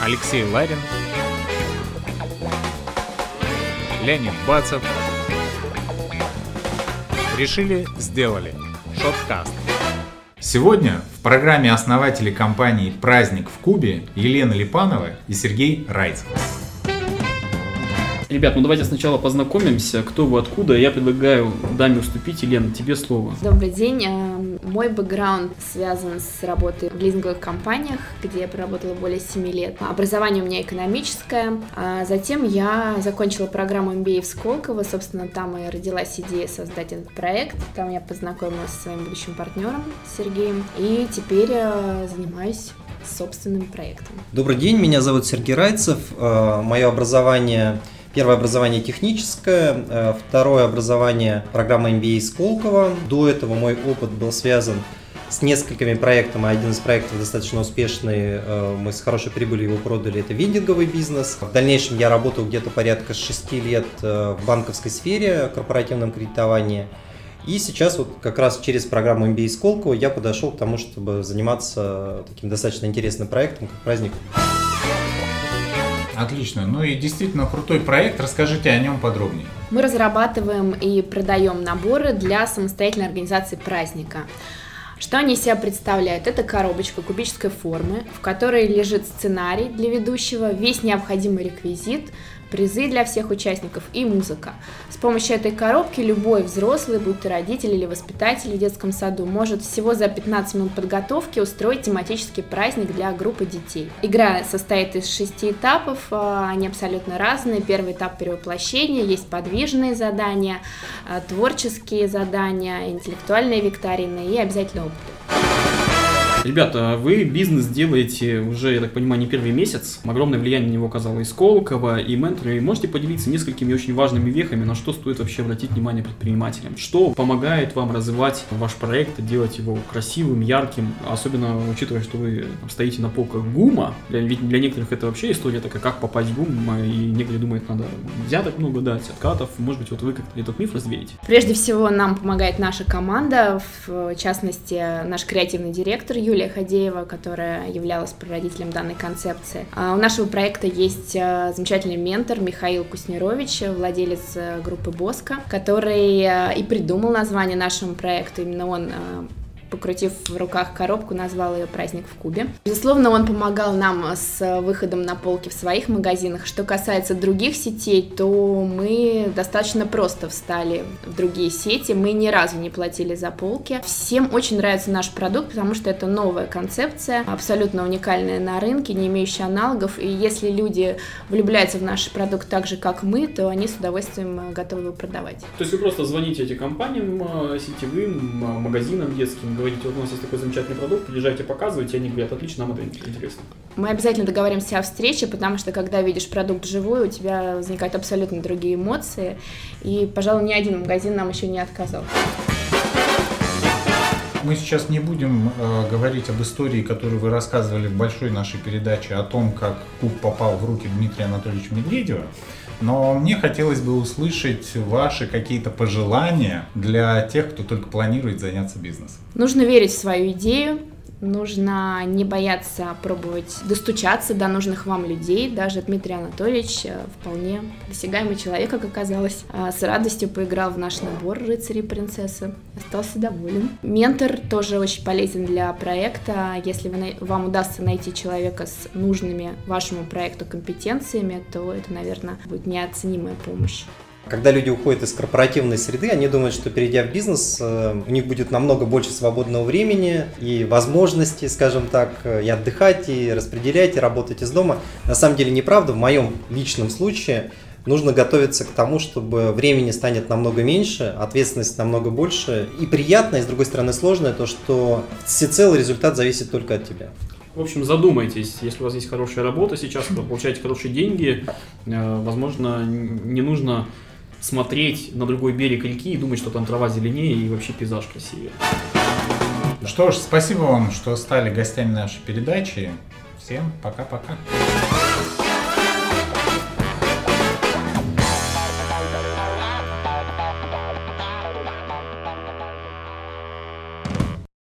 Алексей Ларин, Леонид Бацев. Решили, сделали. Шоткаст. Сегодня в программе основатели компании «Праздник в Кубе» Елена Липанова и Сергей Райцев. Ребят, ну давайте сначала познакомимся, кто вы, откуда. Я предлагаю даме уступить. Елена, тебе слово. Добрый день. Э, мой бэкграунд связан с работой в лизинговых компаниях, где я проработала более 7 лет. Образование у меня экономическое. А затем я закончила программу MBA в Сколково. Собственно, там и родилась идея создать этот проект. Там я познакомилась со своим будущим партнером Сергеем. И теперь э, занимаюсь собственным проектом. Добрый день, меня зовут Сергей Райцев. Э, Мое образование Первое образование техническое, э, второе образование программа MBA Сколково. До этого мой опыт был связан с несколькими проектами. Один из проектов достаточно успешный, э, мы с хорошей прибылью его продали, это вендинговый бизнес. В дальнейшем я работал где-то порядка 6 лет э, в банковской сфере, корпоративном кредитовании. И сейчас вот как раз через программу MBA Сколково я подошел к тому, чтобы заниматься таким достаточно интересным проектом, как праздник. Отлично. Ну и действительно крутой проект. Расскажите о нем подробнее. Мы разрабатываем и продаем наборы для самостоятельной организации праздника. Что они из себя представляют? Это коробочка кубической формы, в которой лежит сценарий для ведущего, весь необходимый реквизит, призы для всех участников и музыка. С помощью этой коробки любой взрослый, будь то родитель или воспитатель в детском саду, может всего за 15 минут подготовки устроить тематический праздник для группы детей. Игра состоит из шести этапов, а, они абсолютно разные. Первый этап перевоплощения, есть подвижные задания, а, творческие задания, интеллектуальные викторины и обязательно опыты. Ребята, вы бизнес делаете уже, я так понимаю, не первый месяц. Огромное влияние на него оказало и Сколково, и Ментор. И можете поделиться несколькими очень важными вехами, на что стоит вообще обратить внимание предпринимателям? Что помогает вам развивать ваш проект, делать его красивым, ярким, особенно учитывая, что вы стоите на полках ГУМа, ведь для некоторых это вообще история такая, как попасть в ГУМ, и некоторые думают, надо взяток много дать, откатов, может быть, вот вы как-то этот миф развеете? Прежде всего, нам помогает наша команда, в частности, наш креативный директор Юлия Юлия Хадеева, которая являлась прародителем данной концепции. А у нашего проекта есть а, замечательный ментор Михаил Куснерович, владелец э, группы Боска, который э, и придумал название нашему проекту. Именно он э, покрутив в руках коробку, назвал ее «Праздник в Кубе». Безусловно, он помогал нам с выходом на полки в своих магазинах. Что касается других сетей, то мы достаточно просто встали в другие сети. Мы ни разу не платили за полки. Всем очень нравится наш продукт, потому что это новая концепция, абсолютно уникальная на рынке, не имеющая аналогов. И если люди влюбляются в наш продукт так же, как мы, то они с удовольствием готовы его продавать. То есть вы просто звоните этим компаниям э, сетевым, э, магазинам детским, говорите, у нас есть такой замечательный продукт, приезжайте, показывайте, они говорят, отлично, нам это интересно. Мы обязательно договоримся о встрече, потому что когда видишь продукт живой, у тебя возникают абсолютно другие эмоции, и, пожалуй, ни один магазин нам еще не отказал. Мы сейчас не будем э, говорить об истории, которую вы рассказывали в большой нашей передаче о том, как куб попал в руки Дмитрия Анатольевича Медведева. Но мне хотелось бы услышать ваши какие-то пожелания для тех, кто только планирует заняться бизнесом. Нужно верить в свою идею, нужно не бояться пробовать достучаться до нужных вам людей. Даже Дмитрий Анатольевич э, вполне досягаемый человек, как оказалось, э, с радостью поиграл в наш набор «Рыцари и принцессы». Остался доволен. Ментор тоже очень полезен для проекта. Если вы, вам удастся найти человека с нужными вашему проекту компетенциями, то это, наверное, будет неоценимая помощь. Когда люди уходят из корпоративной среды, они думают, что перейдя в бизнес, э, у них будет намного больше свободного времени и возможностей, скажем так, э, и отдыхать, и распределять, и работать из дома. На самом деле неправда. В моем личном случае нужно готовиться к тому, чтобы времени станет намного меньше, ответственность намного больше. И приятно, и с другой стороны сложно, то, что всецелый результат зависит только от тебя. В общем, задумайтесь, если у вас есть хорошая работа сейчас, вы получаете хорошие деньги, э, возможно, не нужно смотреть на другой берег реки и думать, что там трава зеленее и вообще пейзаж красивее. Что ж, спасибо вам, что стали гостями нашей передачи. Всем пока-пока.